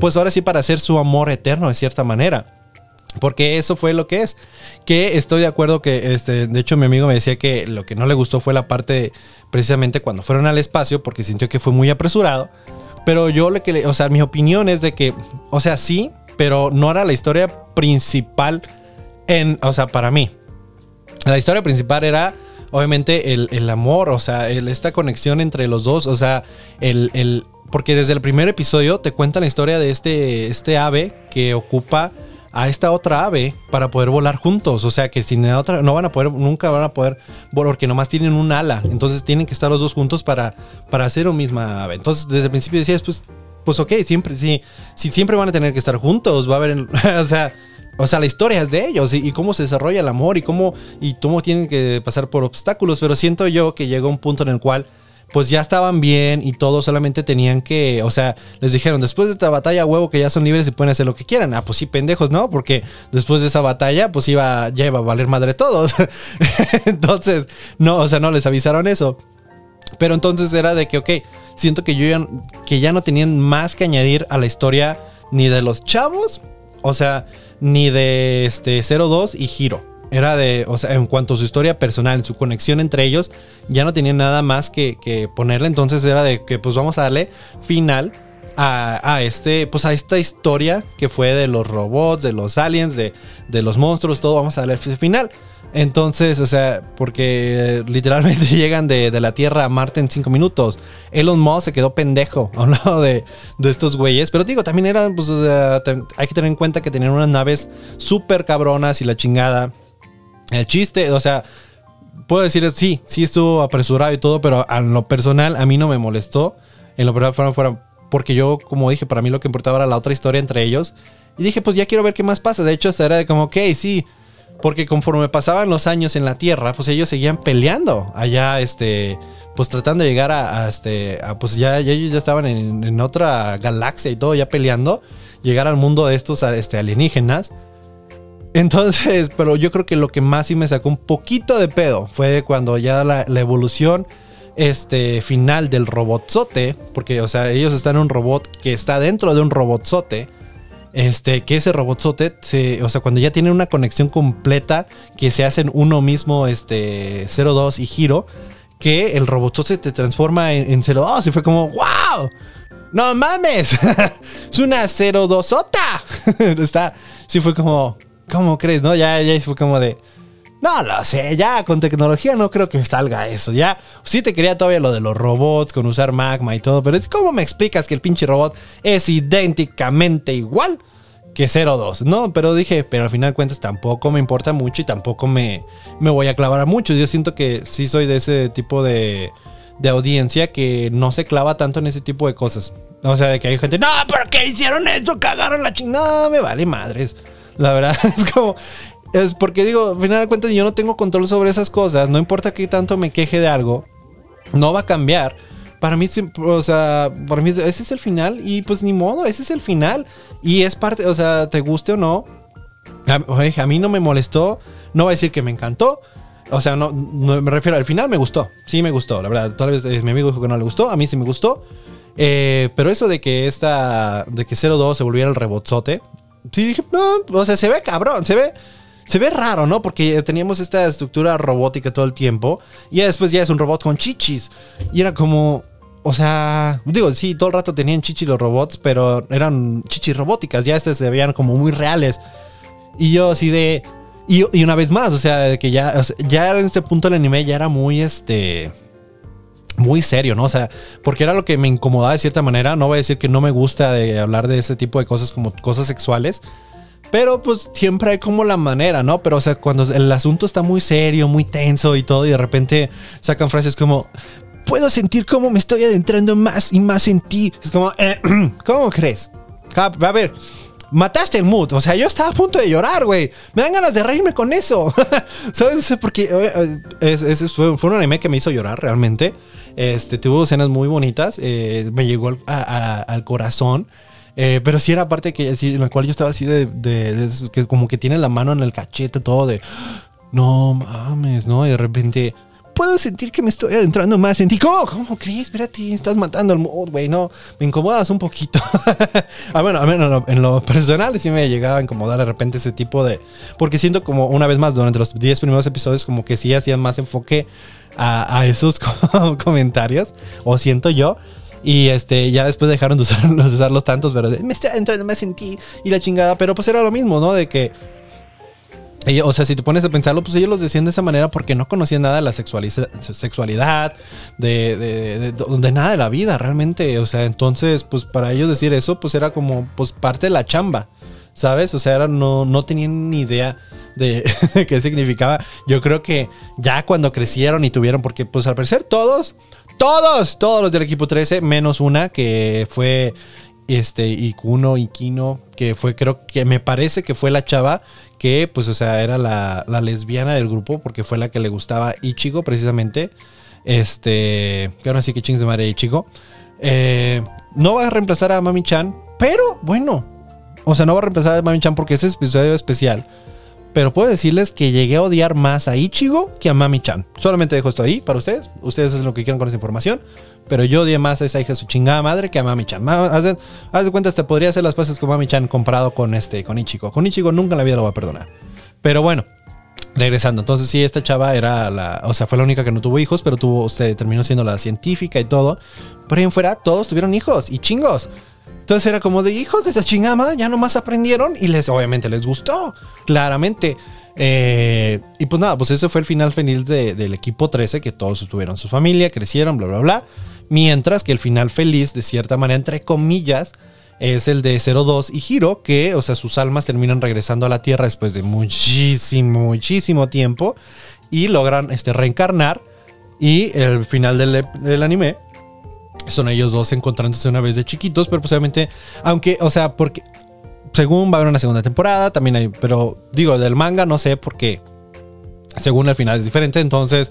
Speaker 1: pues ahora sí para hacer su amor eterno de cierta manera. Porque eso fue lo que es. Que estoy de acuerdo que, este, de hecho, mi amigo me decía que lo que no le gustó fue la parte precisamente cuando fueron al espacio, porque sintió que fue muy apresurado. Pero yo lo que, o sea, mi opinión es de que, o sea, sí, pero no era la historia principal en, o sea, para mí. La historia principal era, obviamente, el, amor, o sea, esta conexión entre los dos, o sea, el, el, porque desde el primer episodio te cuenta la historia de este, este ave que ocupa a esta otra ave para poder volar juntos. O sea que sin la otra no van a poder, nunca van a poder volar porque nomás tienen un ala. Entonces tienen que estar los dos juntos para, para hacer una misma ave. Entonces desde el principio decías, pues, pues ok, siempre, sí, sí, siempre van a tener que estar juntos. Va a haber, [LAUGHS] o sea, o sea, la historia es de ellos y, cómo se desarrolla el amor y cómo, y cómo tienen que pasar por obstáculos. Pero siento yo que llega un punto en el cual pues ya estaban bien y todos solamente tenían que, o sea, les dijeron, después de esta batalla, huevo, que ya son libres y pueden hacer lo que quieran. Ah, pues sí, pendejos, ¿no? Porque después de esa batalla, pues iba, ya iba a valer madre todos. [LAUGHS] entonces, no, o sea, no les avisaron eso. Pero entonces era de que, ok, siento que ya, que ya no tenían más que añadir a la historia ni de los chavos, o sea, ni de este 02 y Giro. Era de, o sea, en cuanto a su historia personal, su conexión entre ellos, ya no tenía nada más que, ponerle. Entonces era de que, pues vamos a darle final a, este, pues a esta historia que fue de los robots, de los aliens, de, de los monstruos, todo. Vamos a darle final. Entonces, o sea, porque literalmente [LAUGHS] llegan de, la Tierra a Marte en cinco minutos. Elon Musk se quedó pendejo a un lado de, estos güeyes. Pero digo, también eran, pues, hay que tener en cuenta que tenían unas naves súper cabronas y la chingada. El chiste, o sea, puedo decir, sí, sí estuvo apresurado y todo, pero en lo personal a mí no me molestó. En lo personal fueron, porque yo, como dije, para mí lo que importaba era la otra historia entre ellos. Y dije, pues ya quiero ver qué más pasa. De hecho, hasta era de como, ok, sí. Porque conforme pasaban los años en la Tierra, pues ellos seguían peleando allá, este, pues tratando de llegar a, este, pues ya, ellos ya estaban en, en, otra galaxia y todo, ya peleando, llegar al mundo de estos este, alienígenas. Entonces, pero yo creo que lo que más sí me sacó un poquito de pedo fue cuando ya la, evolución este, final del robotzote, porque, o sea, ellos están en un robot que está dentro de un robotzote. Este, que ese robotzote, o sea, cuando ya tienen una conexión completa, que se hacen uno mismo, este, 02 y giro, que el robotzote te transforma en, en 02 y fue como, ¡wow! ¡No mames! [LAUGHS] ¡Es una 02 sota! [LAUGHS] Está, sí fue como, ¿Cómo crees? ¿No? Ya, ya fue como de. No lo sé, ya con tecnología no creo que salga eso. Ya, sí te quería todavía lo de los robots con usar magma y todo, pero es como me explicas que el pinche robot es idénticamente igual que 02, ¿no? Pero dije, pero al final cuentas tampoco me importa mucho y tampoco me, me voy a clavar mucho. Yo siento que sí soy de ese tipo de, de audiencia que no se clava tanto en ese tipo de cosas. O sea, de que hay gente, no, pero ¿qué hicieron eso? Cagaron la chingada, no, me vale madres. La verdad [LAUGHS] es como. Es porque digo, al final de cuentas, yo no tengo control sobre esas cosas. No importa que tanto me queje de algo, no va a cambiar. Para mí, o sea, para mí ese es el final y pues ni modo, ese es el final. Y es parte, o sea, te guste o no. A, a mí no me molestó, no va a decir que me encantó. O sea, no, me refiero al final, me gustó. Sí, me gustó, la verdad. Tal vez eh, mi amigo dijo que no le gustó, a mí sí me gustó. Eh, pero eso de que esta, de que 02 se volviera el rebotzote, sí dije, no, o sea, se ve cabrón, se ve, se ve raro, ¿no? Porque teníamos esta estructura robótica todo el tiempo y después ya es un robot con chichis. Y era como, o sea, digo, sí, todo el rato tenían chichis los robots, pero eran chichis robóticas, ya estas se veían como muy reales. Y yo así de... Y, y una vez más, o sea, que ya, ya en este punto el anime ya era muy, este muy serio, ¿no? O sea, porque era lo que me incomodaba de cierta manera. No voy a decir que no me gusta de hablar de ese tipo de cosas como cosas sexuales. Pero pues siempre hay como la manera, ¿no? Pero o sea, cuando el asunto está muy serio, muy tenso y todo, y de repente sacan frases como, puedo sentir cómo me estoy adentrando más y más en ti. Es como, eh, [CLEARS THROAT] ¿cómo crees? A ver, mataste el mood. O sea, yo estaba a punto de llorar, güey. Me dan ganas de reírme con eso. [LAUGHS] ¿Sabes? Porque eh, es, fue, fue un anime que me hizo llorar realmente. Este, tuvo escenas muy bonitas, eh, me llegó al, corazón. Eh, pero sí era parte que, en la cual yo estaba así de, que como que tiene la mano en el cachete, todo de, no mames, ¿no? Y de repente, puedo sentir que me estoy adentrando más en ti. ¿Cómo? ¿Cómo crees? Espérate, estás matando al mood, güey. No, me incomodas un poquito. [LAUGHS] ah, bueno, a menos en lo personal sí me llegaba a incomodar de repente ese tipo de... Porque siento como, una vez más, durante los 10 primeros episodios, como que sí hacían más enfoque a, esos [LAUGHS] comentarios, o siento yo. Y este, ya después dejaron de, [LAUGHS] usarlos tantos, pero me entrando, me sentí y la chingada. Pero pues era lo mismo, ¿no? De que. o sea, si te pones a pensarlo, pues ellos los decían de esa manera porque no conocían nada de la sexualidad, de, de, nada de la vida, realmente. O sea, entonces, pues para ellos decir eso, pues era como, pues parte de la chamba, ¿sabes? O sea, no, no tenían ni idea [LAUGHS] de, qué significaba. Yo creo que ya cuando crecieron y tuvieron, porque pues al parecer todos, todos, todos los del equipo 13, menos una que fue este Ikuno, Ikino, que fue, creo que me parece que fue la chava que, pues, o sea, era la, lesbiana del grupo porque fue la que le gustaba Ichigo precisamente. este, que ahora sí que chings de madre y chico, eh, no va a reemplazar a Mami Chan, pero bueno, o sea, no va a reemplazar a Mami Chan porque ese episodio especial. Pero puedo decirles que llegué a odiar más a Ichigo que a Mami Chan. Solamente dejo esto ahí para ustedes. Ustedes hacen lo que quieran con esa información. Pero yo odié más a esa hija de su chingada madre que a Mami Chan. Haz de, cuenta, te podría hacer las paces con Mami Chan comparado con este, con Ichigo. Con Ichigo nunca en la vida lo voy a perdonar. Pero bueno, regresando. Entonces, sí, esta chava era la. O sea, fue la única que no tuvo hijos, pero tuvo. Usted terminó siendo la científica y todo. Pero ahí fuera, todos tuvieron hijos y chingos. Entonces era como de hijos de esa chingada, ya nomás aprendieron y les, obviamente les gustó, claramente. Eh, y pues nada, pues ese fue el final feliz del equipo 13, que todos tuvieron su familia, crecieron, bla, bla, bla. Mientras que el final feliz, de cierta manera, entre comillas, es el de 02 y Hiro, que, o sea, sus almas terminan regresando a la Tierra después de muchísimo, muchísimo tiempo y logran este, reencarnar. Y el final del, del anime son ellos dos encontrándose una vez de chiquitos, pero posiblemente, aunque, o sea, porque según va a haber una segunda temporada, también hay, pero digo, del manga no sé por qué. Según el final es diferente, entonces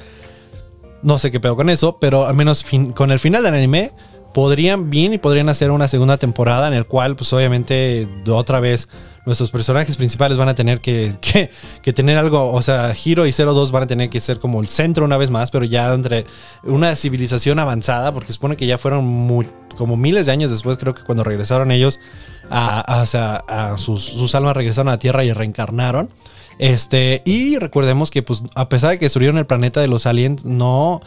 Speaker 1: no sé qué pedo con eso, pero al menos con el final del anime podrían bien y podrían hacer una segunda temporada en el cual pues obviamente otra vez nuestros personajes principales van a tener que, [LAUGHS] que, tener algo, o sea, Hiro y 02 van a tener que ser como el centro una vez más, pero ya entre una civilización avanzada, porque supone que ya fueron como miles de años después, creo que cuando regresaron ellos a, a, sus, sus, almas regresaron a la Tierra y reencarnaron. Este, y recordemos que pues a pesar de que subieron el planeta de los aliens, no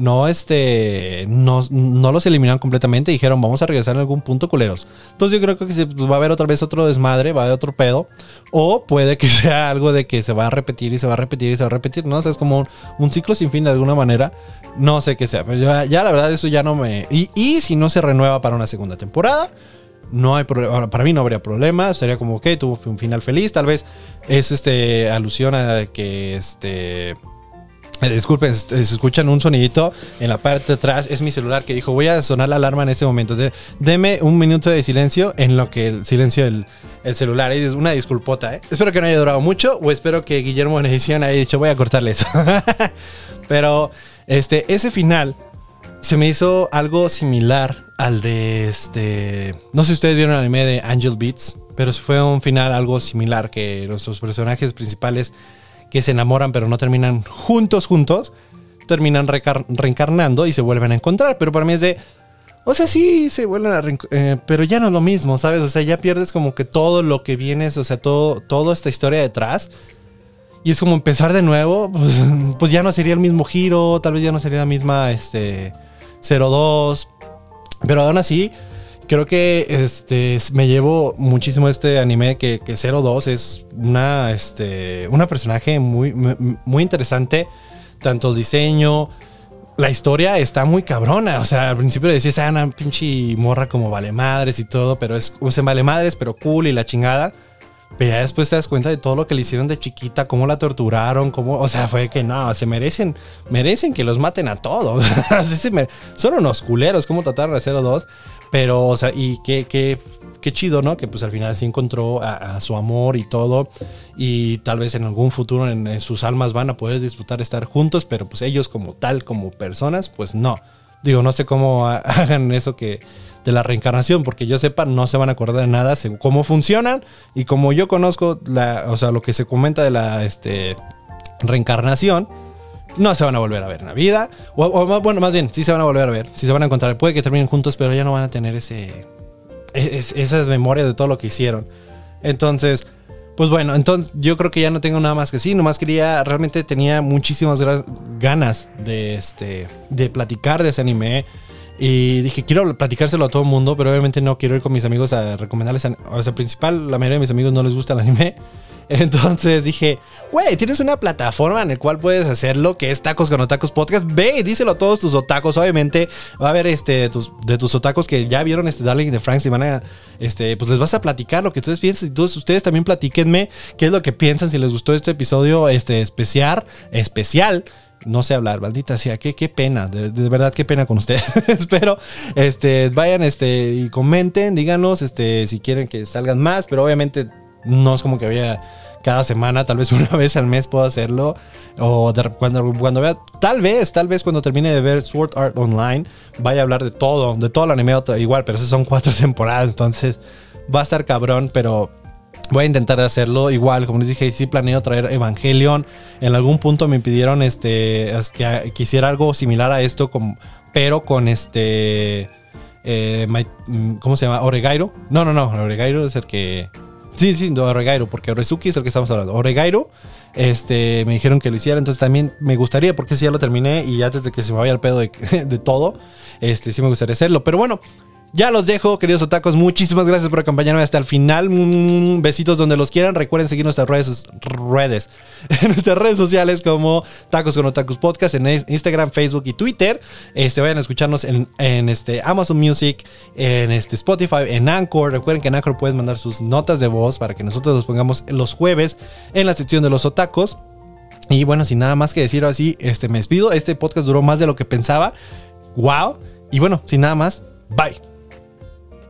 Speaker 1: no, este, no, no los eliminaron completamente. Dijeron, vamos a regresar en algún punto, culeros. Entonces yo creo que pues, va a haber otra vez otro desmadre, va a haber otro pedo. O puede que [LAUGHS] sea algo de que se va a repetir y se va a repetir y se va a repetir. No o es como un, ciclo sin fin de alguna manera. No sé qué sea. Pero ya, la verdad eso ya no me... Y, y si no se renueva para una segunda temporada, no hay problema. Para mí no habría problema. Sería como, ok, tuvo un final feliz. Tal vez es este alusión a que este disculpen, se escuchan un sonidito en la parte de atrás. Es mi celular que dijo, voy a sonar la alarma en este momento. deme un minuto de silencio en lo que el silencio del el celular. Es una disculpota, ¿eh? Espero que no haya durado mucho o espero que Guillermo en edición haya dicho, voy a cortarle eso. [LAUGHS] Pero este, ese final se me hizo algo similar al de este... No sé si ustedes vieron el anime de Angel Beats, pero fue un final algo similar que nuestros personajes principales que se enamoran pero no terminan juntos, juntos, terminan reencarnando y se vuelven a encontrar. Pero para mí es de, o sea, sí se vuelven a eh, pero ya no es lo mismo, ¿sabes? O sea, ya pierdes como que todo lo que vienes, o sea, todo, toda esta historia detrás. Y es como empezar de nuevo, pues, [LAUGHS] pues, ya no sería el mismo giro, tal vez ya no sería la misma, este, 02. Pero aún así, creo que este, me llevo muchísimo este anime que, que 02 es una, este, una personaje muy, muy interesante. Tanto el diseño, la historia está muy cabrona. O sea, al principio decías, ah, una pinche morra como vale madres y todo, pero es, usen vale madres, pero cool y la chingada. Pero ya después te das cuenta de todo lo que le hicieron de chiquita, cómo la torturaron, cómo, o sea, fue que no, se merecen, merecen que los maten a todos. [LAUGHS] Son unos culeros, cómo trataron a 02. Pero, o sea, y qué, qué, qué chido, ¿no? Que pues al final sí encontró a, su amor y todo. Y tal vez en algún futuro en, sus almas van a poder disfrutar estar juntos, pero pues ellos como tal, como personas, pues no. Digo, no sé cómo [LAUGHS] hagan eso que de la reencarnación, porque yo sepa, no se van a acordar de nada, cómo funcionan y como yo conozco la, o sea, lo que se comenta de la este, reencarnación, no se van a volver a ver en la vida. O, bueno, más bien, sí se van a volver a ver. Sí se van a encontrar. Puede que terminen juntos, pero ya no van a tener ese, esas memorias de todo lo que hicieron. Entonces, pues bueno, entonces yo creo que ya no tengo nada más que sí. Nomás quería, realmente tenía muchísimas ganas de, este, de platicar de ese anime. Y dije, quiero platicárselo a todo el mundo, pero obviamente no quiero ir con mis amigos a recomendarles. O sea, principal, la mayoría de mis amigos no les gusta el anime. [LAUGHS] Entonces dije, güey, tienes una plataforma en la cual puedes hacerlo, que es Tacos con Otacos Podcast. Ve y díselo a todos tus otacos. Obviamente va a haber este, de tus, de tus otacos que ya vieron este Darling de Franks y van a, este, pues les vas a platicar lo que ustedes piensan. Entonces ustedes también platíquenme qué es lo que piensan, si les gustó este episodio este, especial, especial no sé hablar, maldita sea, qué, pena, de, verdad qué pena con ustedes. [LAUGHS] pero este, vayan este, y comenten, díganos este, si quieren que salgan más, pero obviamente no es como que había cada semana, tal vez [LAUGHS] una vez al mes puedo hacerlo. O cuando, cuando vea, tal vez, tal vez cuando termine de ver Sword Art Online, vaya a hablar de todo, de todo el anime igual, pero esas son cuatro [LAUGHS] temporadas, entonces va a estar cabrón, pero Voy a intentar hacerlo igual, como les dije, sí planeo traer Evangelion. En algún punto me pidieron este, que quisiera algo similar a esto, pero con este... Eh, mm, ¿Cómo se llama? Oregairo. No, no, no. Oregairo es el que... Sí, sí, Oregairo, porque Orezuki es el que estamos hablando. Oregairo, este, me dijeron que lo hiciera, entonces también me gustaría, porque si ya lo terminé y ya desde que se me vaya el pedo de, [LAUGHS] de todo, este, sí me gustaría hacerlo. Pero bueno, ya los dejo, queridos otacos. Muchísimas gracias por acompañarme hasta el final. Mm, besitos donde los quieran. Recuerden seguir nuestras redes, redes, [LAUGHS] nuestras redes sociales como Tacos con Otakus Podcast en Instagram, Facebook y Twitter. Este, vayan a escucharnos en, este Amazon Music, en este Spotify, en Anchor. Recuerden que en Anchor puedes mandar sus notas de voz para que nosotros los pongamos los jueves en la sección de los otacos. Y bueno, sin nada más que decir así, este, me despido. Este podcast duró más de lo que pensaba. ¡Wow! Y bueno, sin nada más, bye.